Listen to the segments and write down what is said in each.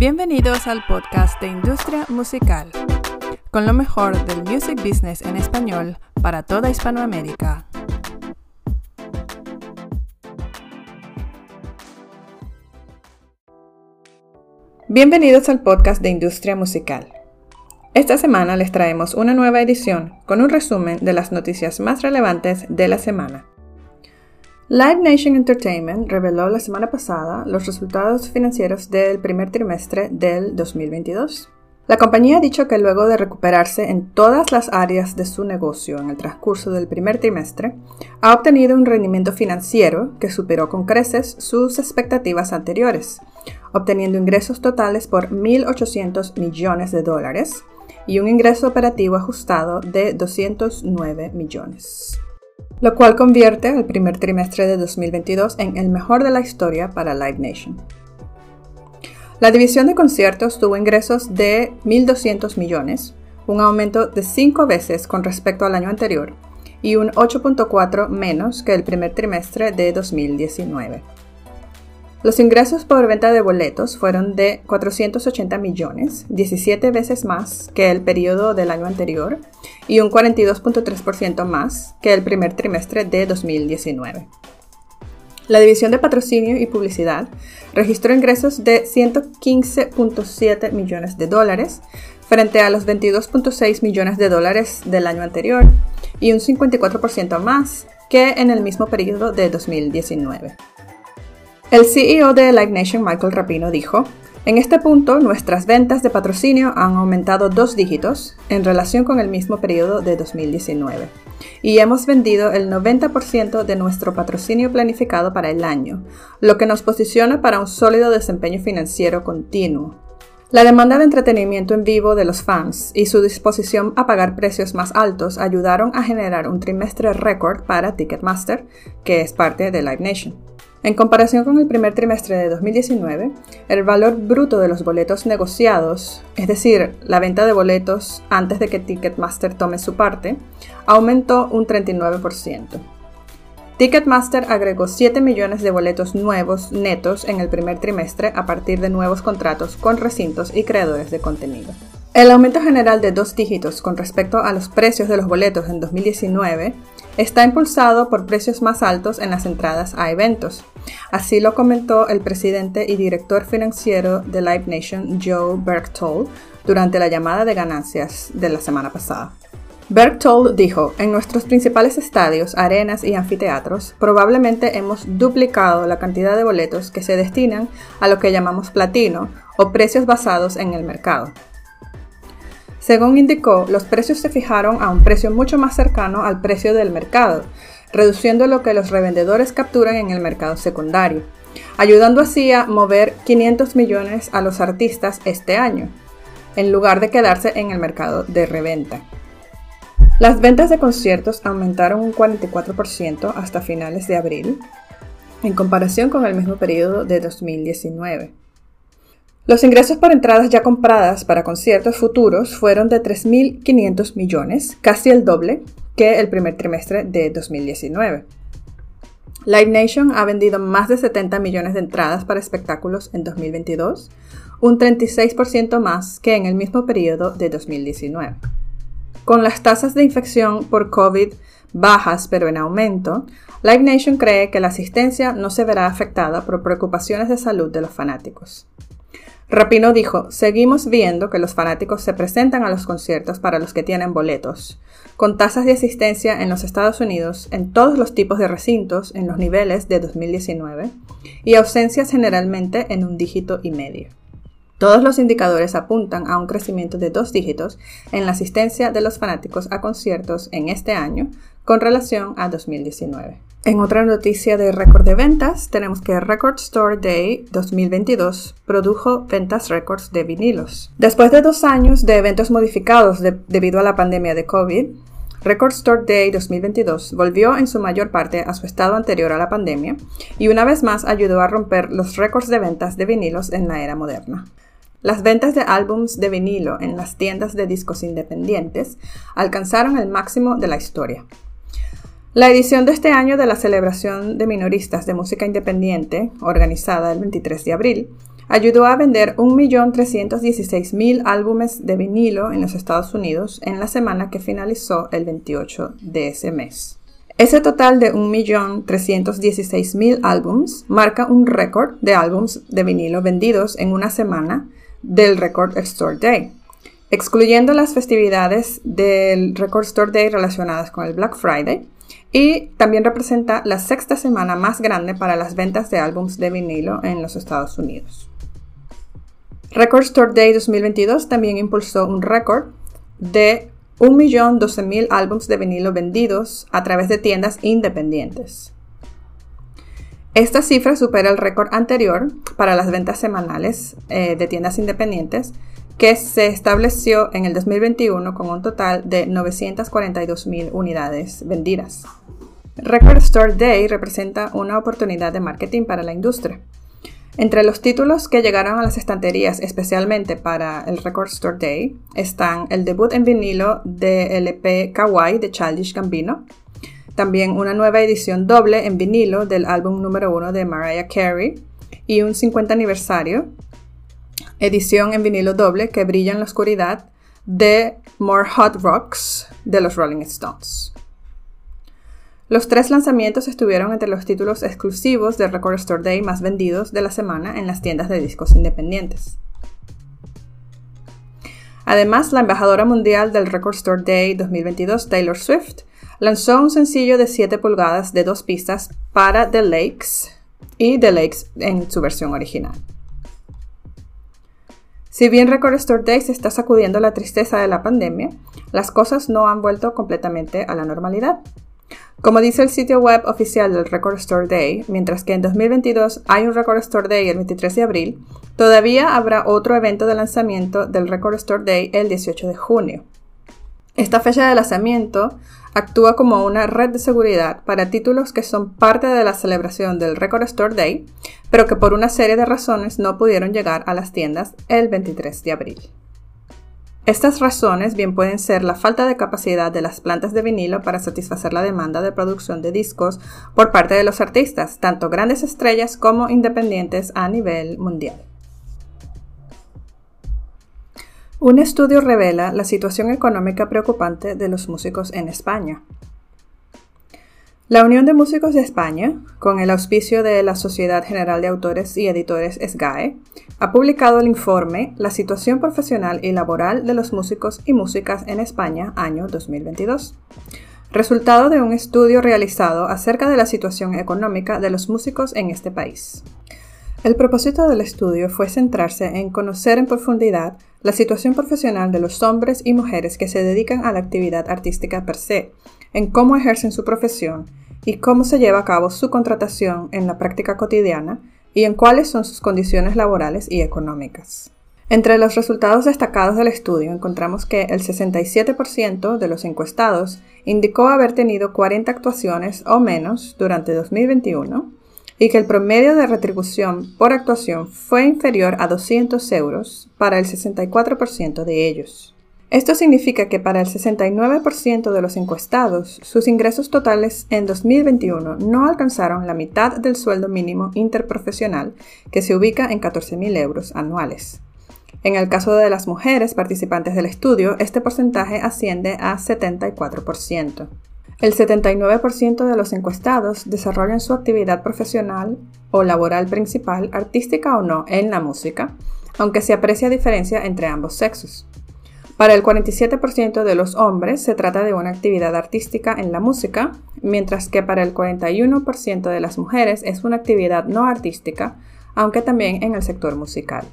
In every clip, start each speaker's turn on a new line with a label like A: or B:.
A: Bienvenidos al podcast de Industria Musical, con lo mejor del music business en español para toda Hispanoamérica. Bienvenidos al podcast de Industria Musical. Esta semana les traemos una nueva edición con un resumen de las noticias más relevantes de la semana. Live Nation Entertainment reveló la semana pasada los resultados financieros del primer trimestre del 2022. La compañía ha dicho que luego de recuperarse en todas las áreas de su negocio en el transcurso del primer trimestre, ha obtenido un rendimiento financiero que superó con creces sus expectativas anteriores, obteniendo ingresos totales por 1.800 millones de dólares y un ingreso operativo ajustado de 209 millones lo cual convierte el primer trimestre de 2022 en el mejor de la historia para Live Nation. La división de conciertos tuvo ingresos de 1.200 millones, un aumento de 5 veces con respecto al año anterior y un 8.4 menos que el primer trimestre de 2019. Los ingresos por venta de boletos fueron de 480 millones, 17 veces más que el periodo del año anterior y un 42.3% más que el primer trimestre de 2019. La división de patrocinio y publicidad registró ingresos de 115.7 millones de dólares frente a los 22.6 millones de dólares del año anterior y un 54% más que en el mismo periodo de 2019. El CEO de Live Nation, Michael Rapino, dijo, en este punto, nuestras ventas de patrocinio han aumentado dos dígitos en relación con el mismo periodo de 2019 y hemos vendido el 90% de nuestro patrocinio planificado para el año, lo que nos posiciona para un sólido desempeño financiero continuo. La demanda de entretenimiento en vivo de los fans y su disposición a pagar precios más altos ayudaron a generar un trimestre récord para Ticketmaster, que es parte de Live Nation. En comparación con el primer trimestre de 2019, el valor bruto de los boletos negociados, es decir, la venta de boletos antes de que Ticketmaster tome su parte, aumentó un 39%. Ticketmaster agregó 7 millones de boletos nuevos netos en el primer trimestre a partir de nuevos contratos con recintos y creadores de contenido. El aumento general de dos dígitos con respecto a los precios de los boletos en 2019 está impulsado por precios más altos en las entradas a eventos. Así lo comentó el presidente y director financiero de Live Nation, Joe Berchtold, durante la llamada de ganancias de la semana pasada. Berchtold dijo, en nuestros principales estadios, arenas y anfiteatros, probablemente hemos duplicado la cantidad de boletos que se destinan a lo que llamamos platino o precios basados en el mercado. Según indicó, los precios se fijaron a un precio mucho más cercano al precio del mercado, reduciendo lo que los revendedores capturan en el mercado secundario, ayudando así a mover 500 millones a los artistas este año, en lugar de quedarse en el mercado de reventa. Las ventas de conciertos aumentaron un 44% hasta finales de abril, en comparación con el mismo periodo de 2019. Los ingresos por entradas ya compradas para conciertos futuros fueron de 3.500 millones, casi el doble que el primer trimestre de 2019. Live Nation ha vendido más de 70 millones de entradas para espectáculos en 2022, un 36% más que en el mismo periodo de 2019. Con las tasas de infección por COVID bajas pero en aumento, Live Nation cree que la asistencia no se verá afectada por preocupaciones de salud de los fanáticos. Rapino dijo, seguimos viendo que los fanáticos se presentan a los conciertos para los que tienen boletos, con tasas de asistencia en los Estados Unidos en todos los tipos de recintos en los niveles de 2019 y ausencias generalmente en un dígito y medio. Todos los indicadores apuntan a un crecimiento de dos dígitos en la asistencia de los fanáticos a conciertos en este año con relación a 2019. En otra noticia de récord de ventas, tenemos que Record Store Day 2022 produjo ventas récords de vinilos. Después de dos años de eventos modificados debido a la pandemia de COVID, Record Store Day 2022 volvió en su mayor parte a su estado anterior a la pandemia y una vez más ayudó a romper los récords de ventas de vinilos en la era moderna. Las ventas de álbums de vinilo en las tiendas de discos independientes alcanzaron el máximo de la historia. La edición de este año de la celebración de minoristas de música independiente, organizada el 23 de abril, ayudó a vender 1.316.000 álbumes de vinilo en los Estados Unidos en la semana que finalizó el 28 de ese mes. Ese total de 1.316.000 álbums marca un récord de álbums de vinilo vendidos en una semana del Record Store Day, excluyendo las festividades del Record Store Day relacionadas con el Black Friday, y también representa la sexta semana más grande para las ventas de álbums de vinilo en los Estados Unidos. Record Store Day 2022 también impulsó un récord de 1.012.000 álbumes de vinilo vendidos a través de tiendas independientes. Esta cifra supera el récord anterior para las ventas semanales eh, de tiendas independientes que se estableció en el 2021 con un total de 942.000 unidades vendidas. Record Store Day representa una oportunidad de marketing para la industria entre los títulos que llegaron a las estanterías especialmente para el Record Store Day están el debut en vinilo de LP Kawaii de Childish Gambino, también una nueva edición doble en vinilo del álbum número uno de Mariah Carey y un 50 aniversario, edición en vinilo doble que brilla en la oscuridad de More Hot Rocks de los Rolling Stones. Los tres lanzamientos estuvieron entre los títulos exclusivos del Record Store Day más vendidos de la semana en las tiendas de discos independientes. Además, la embajadora mundial del Record Store Day 2022, Taylor Swift, lanzó un sencillo de 7 pulgadas de dos pistas para The Lakes y The Lakes en su versión original. Si bien Record Store Day se está sacudiendo la tristeza de la pandemia, las cosas no han vuelto completamente a la normalidad. Como dice el sitio web oficial del Record Store Day, mientras que en 2022 hay un Record Store Day el 23 de abril, todavía habrá otro evento de lanzamiento del Record Store Day el 18 de junio. Esta fecha de lanzamiento actúa como una red de seguridad para títulos que son parte de la celebración del Record Store Day, pero que por una serie de razones no pudieron llegar a las tiendas el 23 de abril. Estas razones bien pueden ser la falta de capacidad de las plantas de vinilo para satisfacer la demanda de producción de discos por parte de los artistas, tanto grandes estrellas como independientes a nivel mundial. Un estudio revela la situación económica preocupante de los músicos en España. La Unión de Músicos de España, con el auspicio de la Sociedad General de Autores y Editores SGAE, ha publicado el informe La situación profesional y laboral de los músicos y músicas en España año 2022, resultado de un estudio realizado acerca de la situación económica de los músicos en este país. El propósito del estudio fue centrarse en conocer en profundidad la situación profesional de los hombres y mujeres que se dedican a la actividad artística per se, en cómo ejercen su profesión y cómo se lleva a cabo su contratación en la práctica cotidiana y en cuáles son sus condiciones laborales y económicas. Entre los resultados destacados del estudio encontramos que el 67% de los encuestados indicó haber tenido 40 actuaciones o menos durante 2021 y que el promedio de retribución por actuación fue inferior a 200 euros para el 64% de ellos. Esto significa que para el 69% de los encuestados, sus ingresos totales en 2021 no alcanzaron la mitad del sueldo mínimo interprofesional, que se ubica en 14.000 euros anuales. En el caso de las mujeres participantes del estudio, este porcentaje asciende a 74%. El 79% de los encuestados desarrollan su actividad profesional o laboral principal, artística o no, en la música, aunque se aprecia diferencia entre ambos sexos. Para el 47% de los hombres se trata de una actividad artística en la música, mientras que para el 41% de las mujeres es una actividad no artística, aunque también en el sector musical.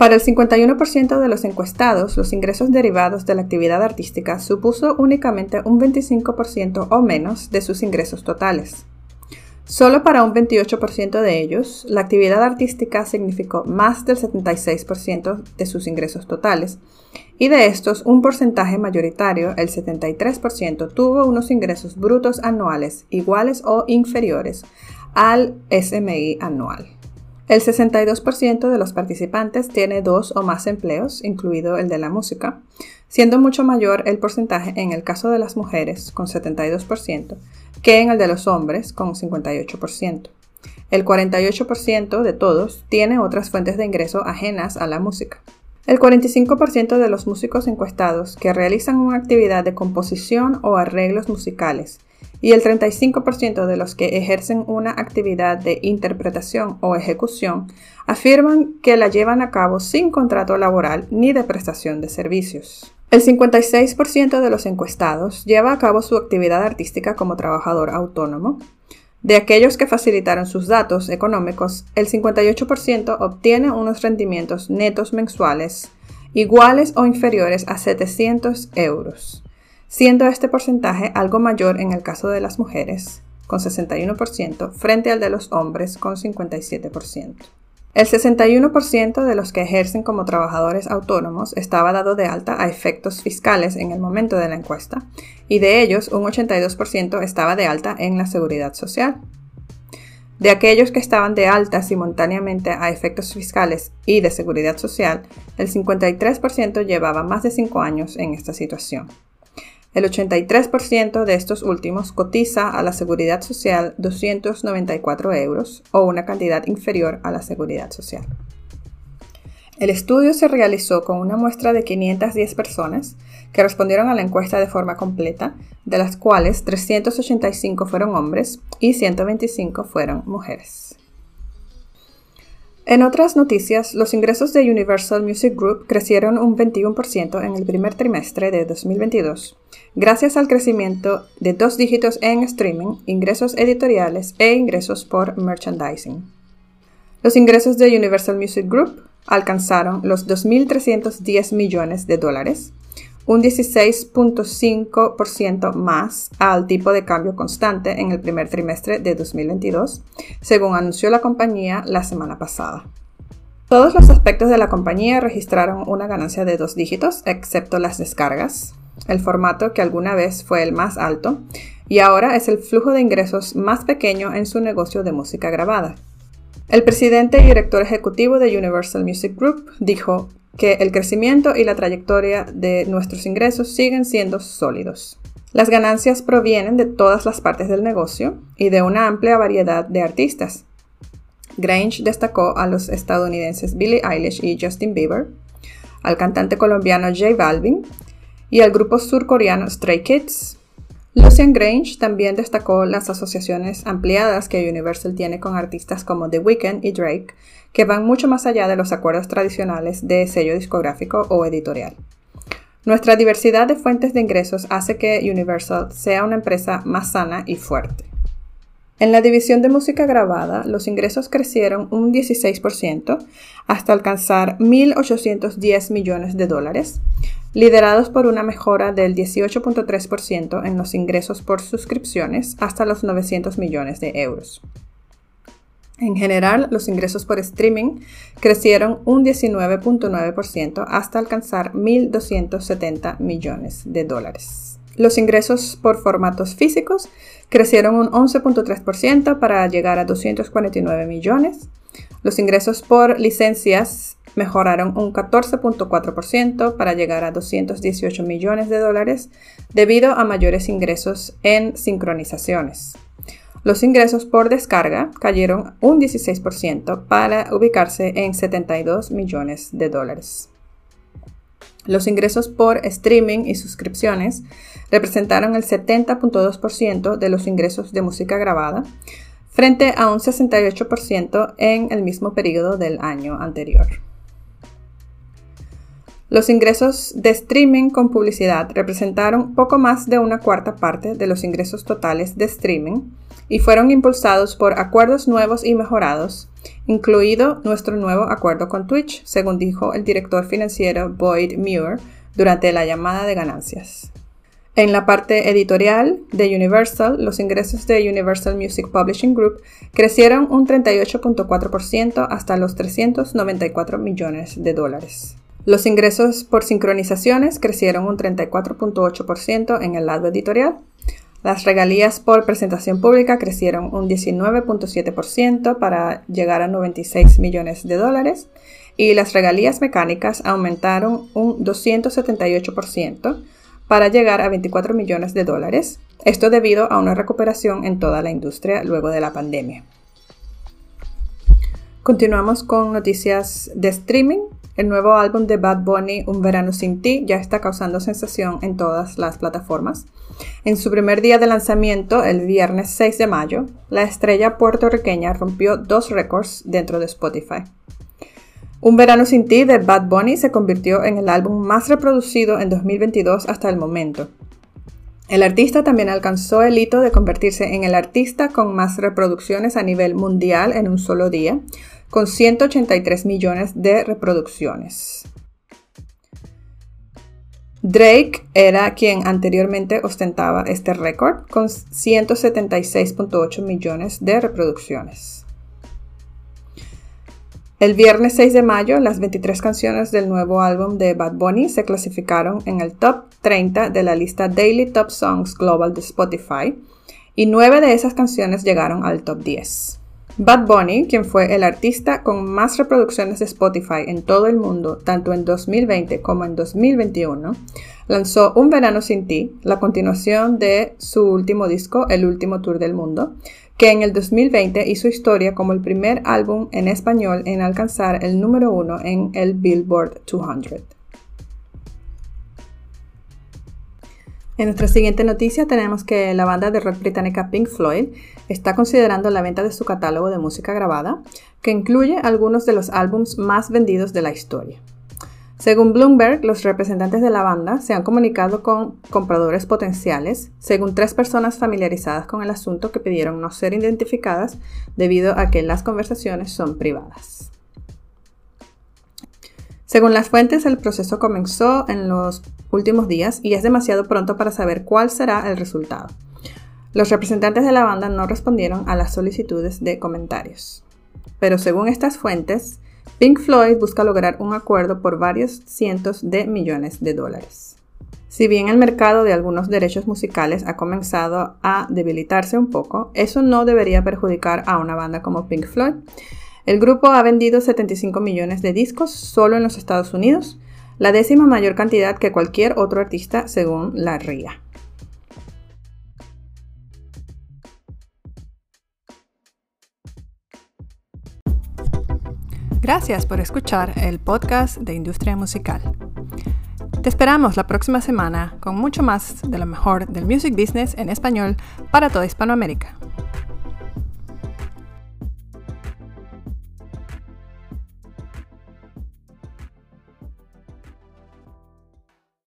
A: Para el 51% de los encuestados, los ingresos derivados de la actividad artística supuso únicamente un 25% o menos de sus ingresos totales. Solo para un 28% de ellos, la actividad artística significó más del 76% de sus ingresos totales, y de estos un porcentaje mayoritario, el 73%, tuvo unos ingresos brutos anuales iguales o inferiores al SMI anual. El 62% de los participantes tiene dos o más empleos, incluido el de la música, siendo mucho mayor el porcentaje en el caso de las mujeres, con 72%, que en el de los hombres, con 58%. El 48% de todos tiene otras fuentes de ingreso ajenas a la música. El 45% de los músicos encuestados que realizan una actividad de composición o arreglos musicales y el 35% de los que ejercen una actividad de interpretación o ejecución afirman que la llevan a cabo sin contrato laboral ni de prestación de servicios. El 56% de los encuestados lleva a cabo su actividad artística como trabajador autónomo. De aquellos que facilitaron sus datos económicos, el 58% obtiene unos rendimientos netos mensuales iguales o inferiores a 700 euros siendo este porcentaje algo mayor en el caso de las mujeres, con 61%, frente al de los hombres, con 57%. El 61% de los que ejercen como trabajadores autónomos estaba dado de alta a efectos fiscales en el momento de la encuesta, y de ellos un 82% estaba de alta en la seguridad social. De aquellos que estaban de alta simultáneamente a efectos fiscales y de seguridad social, el 53% llevaba más de 5 años en esta situación. El 83% de estos últimos cotiza a la seguridad social 294 euros o una cantidad inferior a la seguridad social. El estudio se realizó con una muestra de 510 personas que respondieron a la encuesta de forma completa, de las cuales 385 fueron hombres y 125 fueron mujeres. En otras noticias, los ingresos de Universal Music Group crecieron un 21% en el primer trimestre de 2022, gracias al crecimiento de dos dígitos en streaming, ingresos editoriales e ingresos por merchandising. Los ingresos de Universal Music Group alcanzaron los 2.310 millones de dólares, un 16.5% más al tipo de cambio constante en el primer trimestre de 2022, según anunció la compañía la semana pasada. Todos los aspectos de la compañía registraron una ganancia de dos dígitos, excepto las descargas, el formato que alguna vez fue el más alto y ahora es el flujo de ingresos más pequeño en su negocio de música grabada. El presidente y director ejecutivo de Universal Music Group dijo que el crecimiento y la trayectoria de nuestros ingresos siguen siendo sólidos. Las ganancias provienen de todas las partes del negocio y de una amplia variedad de artistas. Grange destacó a los estadounidenses Billie Eilish y Justin Bieber, al cantante colombiano J Balvin y al grupo surcoreano Stray Kids, Lucian Grange también destacó las asociaciones ampliadas que Universal tiene con artistas como The Weeknd y Drake, que van mucho más allá de los acuerdos tradicionales de sello discográfico o editorial. Nuestra diversidad de fuentes de ingresos hace que Universal sea una empresa más sana y fuerte. En la división de música grabada, los ingresos crecieron un 16% hasta alcanzar 1.810 millones de dólares, liderados por una mejora del 18.3% en los ingresos por suscripciones hasta los 900 millones de euros. En general, los ingresos por streaming crecieron un 19.9% hasta alcanzar 1.270 millones de dólares. Los ingresos por formatos físicos crecieron un 11.3% para llegar a 249 millones. Los ingresos por licencias mejoraron un 14.4% para llegar a 218 millones de dólares debido a mayores ingresos en sincronizaciones. Los ingresos por descarga cayeron un 16% para ubicarse en 72 millones de dólares. Los ingresos por streaming y suscripciones representaron el 70.2% de los ingresos de música grabada, frente a un 68% en el mismo periodo del año anterior. Los ingresos de streaming con publicidad representaron poco más de una cuarta parte de los ingresos totales de streaming y fueron impulsados por acuerdos nuevos y mejorados, incluido nuestro nuevo acuerdo con Twitch, según dijo el director financiero Boyd Muir durante la llamada de ganancias. En la parte editorial de Universal, los ingresos de Universal Music Publishing Group crecieron un 38.4% hasta los 394 millones de dólares. Los ingresos por sincronizaciones crecieron un 34.8% en el lado editorial. Las regalías por presentación pública crecieron un 19.7% para llegar a 96 millones de dólares y las regalías mecánicas aumentaron un 278% para llegar a 24 millones de dólares, esto debido a una recuperación en toda la industria luego de la pandemia. Continuamos con noticias de streaming. El nuevo álbum de Bad Bunny, Un Verano Sin Ti, ya está causando sensación en todas las plataformas. En su primer día de lanzamiento, el viernes 6 de mayo, la estrella puertorriqueña rompió dos récords dentro de Spotify. Un Verano Sin Ti de Bad Bunny se convirtió en el álbum más reproducido en 2022 hasta el momento. El artista también alcanzó el hito de convertirse en el artista con más reproducciones a nivel mundial en un solo día, con 183 millones de reproducciones. Drake era quien anteriormente ostentaba este récord con 176.8 millones de reproducciones. El viernes 6 de mayo, las 23 canciones del nuevo álbum de Bad Bunny se clasificaron en el top 30 de la lista Daily Top Songs Global de Spotify y 9 de esas canciones llegaron al top 10. Bad Bunny, quien fue el artista con más reproducciones de Spotify en todo el mundo, tanto en 2020 como en 2021, lanzó Un Verano Sin Ti, la continuación de su último disco, El Último Tour del Mundo, que en el 2020 hizo historia como el primer álbum en español en alcanzar el número uno en el Billboard 200. En nuestra siguiente noticia tenemos que la banda de rock británica Pink Floyd está considerando la venta de su catálogo de música grabada, que incluye algunos de los álbumes más vendidos de la historia. Según Bloomberg, los representantes de la banda se han comunicado con compradores potenciales, según tres personas familiarizadas con el asunto que pidieron no ser identificadas debido a que las conversaciones son privadas. Según las fuentes, el proceso comenzó en los últimos días y es demasiado pronto para saber cuál será el resultado. Los representantes de la banda no respondieron a las solicitudes de comentarios. Pero según estas fuentes, Pink Floyd busca lograr un acuerdo por varios cientos de millones de dólares. Si bien el mercado de algunos derechos musicales ha comenzado a debilitarse un poco, eso no debería perjudicar a una banda como Pink Floyd. El grupo ha vendido 75 millones de discos solo en los Estados Unidos, la décima mayor cantidad que cualquier otro artista según la RIA. Gracias por escuchar el podcast de Industria Musical. Te esperamos la próxima semana con mucho más de lo mejor del music business en español para toda Hispanoamérica.